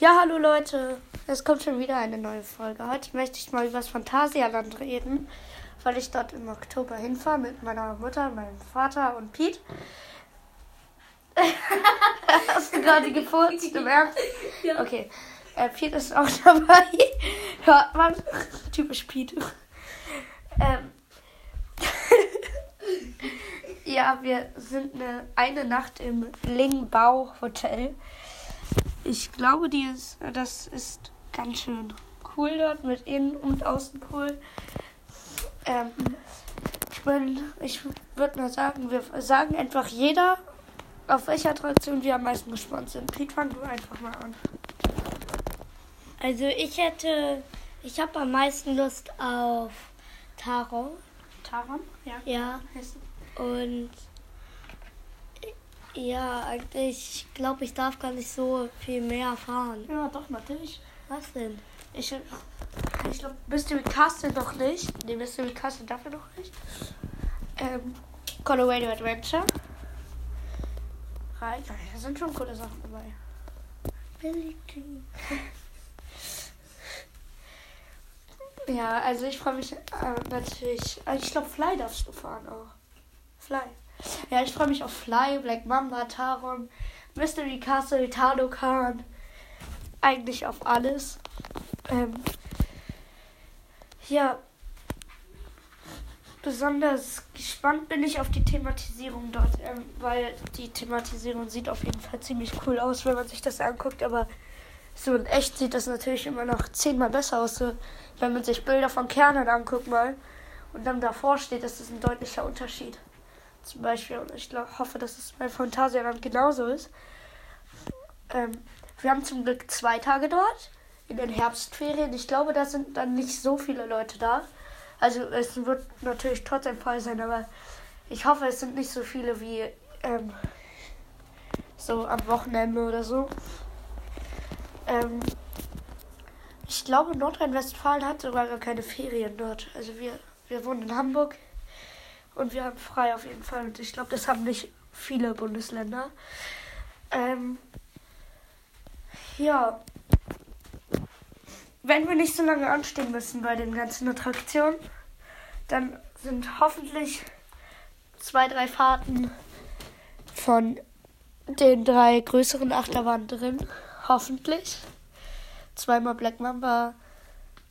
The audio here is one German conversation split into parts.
Ja, hallo Leute. Es kommt schon wieder eine neue Folge. Heute möchte ich mal über das Phantasialand reden, weil ich dort im Oktober hinfahre mit meiner Mutter, meinem Vater und Pete. Hast du gerade gefurzt im Ernst? Ja. Okay. Äh, Pete ist auch dabei. Hört man. Typisch Pete. Ähm. ja, wir sind eine, eine Nacht im Lingbau Hotel. Ich glaube, die ist, das ist ganz schön cool dort mit Innen- und Außenpool. Ähm, ich bin, ich würde mal sagen, wir sagen einfach jeder, auf welche Attraktion wir am meisten gespannt sind. Pete, fang du einfach mal an. Also ich hätte, ich habe am meisten Lust auf Taro. Taron? Ja. Ja. Und ja, eigentlich glaube ich darf gar nicht so viel mehr fahren. Ja, doch, natürlich. Was denn? Ich, ich glaube, Mystery Castle noch nicht. Nee, Mystery Castle dafür noch nicht. Ähm, Colorado Adventure. Reich. Da sind schon coole Sachen dabei. Billy Jean. Ja, also ich freue mich äh, natürlich. äh, Ich glaube, Fly darfst du fahren auch. Fly. Ja, ich freue mich auf Fly, Black Mamba, Taron, Mystery Castle, Tardokan. Eigentlich auf alles. Ähm, ja. Besonders gespannt bin ich auf die Thematisierung dort, ähm, weil die Thematisierung sieht auf jeden Fall ziemlich cool aus, wenn man sich das anguckt, aber so in echt sieht das natürlich immer noch zehnmal besser aus. So, wenn man sich Bilder von Kernen anguckt mal und dann davor steht, das ist ein deutlicher Unterschied. Zum Beispiel, und ich glaub, hoffe, dass es bei Phantasialand genauso ist. Ähm, wir haben zum Glück zwei Tage dort in den Herbstferien. Ich glaube, da sind dann nicht so viele Leute da. Also es wird natürlich trotzdem voll sein, aber ich hoffe, es sind nicht so viele wie ähm, so am Wochenende oder so. Ähm, ich glaube, Nordrhein-Westfalen hat sogar gar keine Ferien dort. Also wir, wir wohnen in Hamburg und wir haben frei auf jeden Fall. Und ich glaube, das haben nicht viele Bundesländer. Ähm, ja. Wenn wir nicht so lange anstehen müssen bei den ganzen Attraktionen, dann sind hoffentlich zwei, drei Fahrten von den drei größeren Achterbahnen drin. Hoffentlich. Zweimal Black Mamba,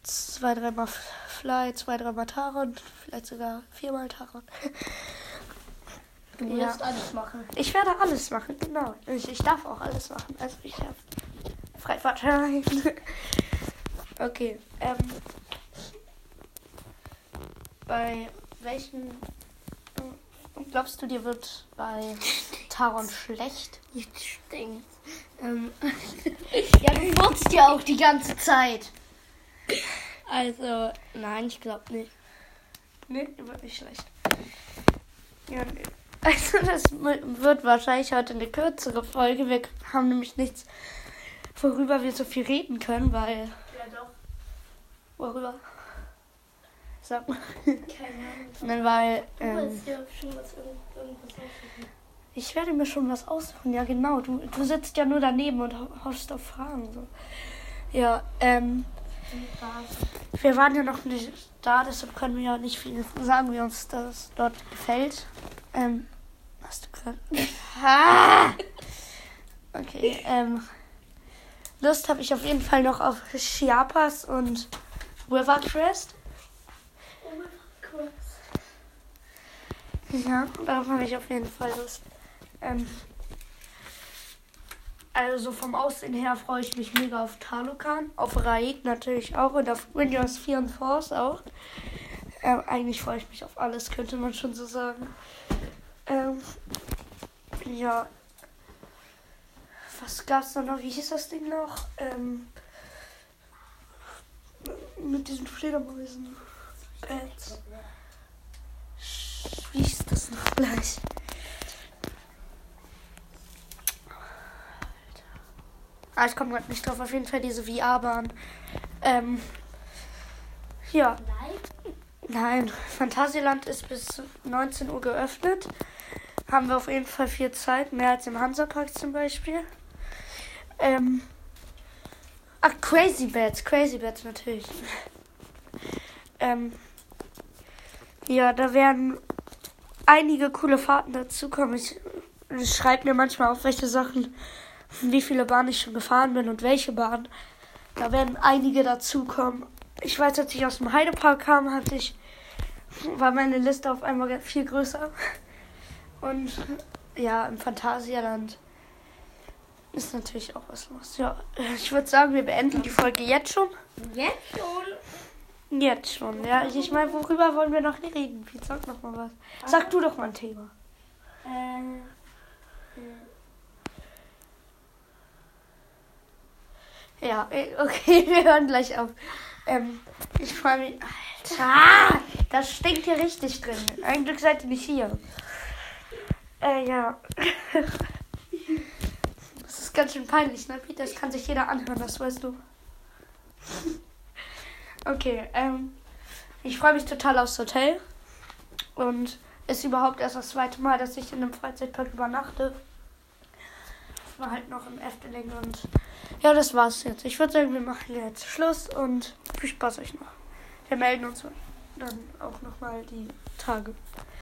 zwei, dreimal Fly, zwei, dreimal Taron, vielleicht sogar viermal Taron. Du Ja. wirst alles machen. Ich werde alles machen, genau. Ich, ich darf auch alles machen. Also ich habe Freifahrtschein. okay. Ähm, bei welchen glaubst du, dir wird bei Taron schlecht? Jetzt stinkt. Ähm, ja, du putzt ja auch die ganze Zeit. Also, nein, ich glaube nicht. Nee, wird nicht schlecht. Ja, nee. Also das wird wahrscheinlich heute eine kürzere Folge. Wir haben nämlich nichts, worüber wir so viel reden können, weil. Ja, doch. Worüber? Sag mal. Keine Ahnung. Nein, weil. Du Ähm, willst ja schon was, irgend- irgendwas aussuchen. ich werde mir schon was aussuchen, ja genau. Du, du sitzt ja nur daneben und ho- hoffst auf Fragen. So. Ja, ähm, wir waren ja noch nicht da, deshalb können wir ja nicht viel sagen, wie uns das dort gefällt. Ähm, hast du gerade. Ah! Okay, ähm. Lust habe ich auf jeden Fall noch auf Chiapas und River Crest. Mein Gott. Ja, darauf habe ich auf jeden Fall Lust. Ähm, also vom Aussehen her freue ich mich mega auf Talokan, auf Raik natürlich auch und auf Windows 4 und Force auch. Ähm, eigentlich freue ich mich auf alles, könnte man schon so sagen. Ähm, ja. Was gab's da noch? Wie hieß das Ding noch? Ähm, mit diesen Fledermäusen. Pets. Wie hieß das noch gleich? Ah, ich komme gerade nicht drauf. Auf jeden Fall diese VR-Bahn. Ähm, ja. Nein? Phantasialand ist bis 19 Uhr geöffnet. Haben wir auf jeden Fall viel Zeit, mehr als im Hansapark zum Beispiel. Ähm, Ach, Crazy Bats, Crazy Bats natürlich. Ähm, ja, da werden einige coole Fahrten dazukommen. Ich, ich schreibe mir manchmal auf, welche Sachen, wie viele Bahnen ich schon gefahren bin und welche Bahn. Da werden einige dazukommen. Ich weiß, als ich aus dem Heidepark kam, hatte ich, war meine Liste auf einmal viel größer. Und ja, im Phantasialand ist natürlich auch was los. Ja, ich würde sagen, wir beenden die Folge jetzt schon. Jetzt schon? Jetzt schon, ja. Ich meine, worüber wollen wir noch reden? Sag noch mal was. Sag du doch mal ein Thema. Äh, Ja, äh, okay, wir hören gleich auf. Ähm, ich freue mich. Alter, das stinkt hier richtig drin. Ein Glück seid ihr nicht hier. Äh, ja. Das ist ganz schön peinlich, ne, Peter? Das kann sich jeder anhören, das weißt du. Okay, ähm, ich freue mich total aufs Hotel. Und ist überhaupt erst das zweite Mal, dass ich in einem Freizeitpark übernachte. War halt noch im Efteling und ja, das war's jetzt. Ich würde sagen, wir machen jetzt Schluss und viel Spaß euch noch. Wir melden uns dann auch nochmal die Tage.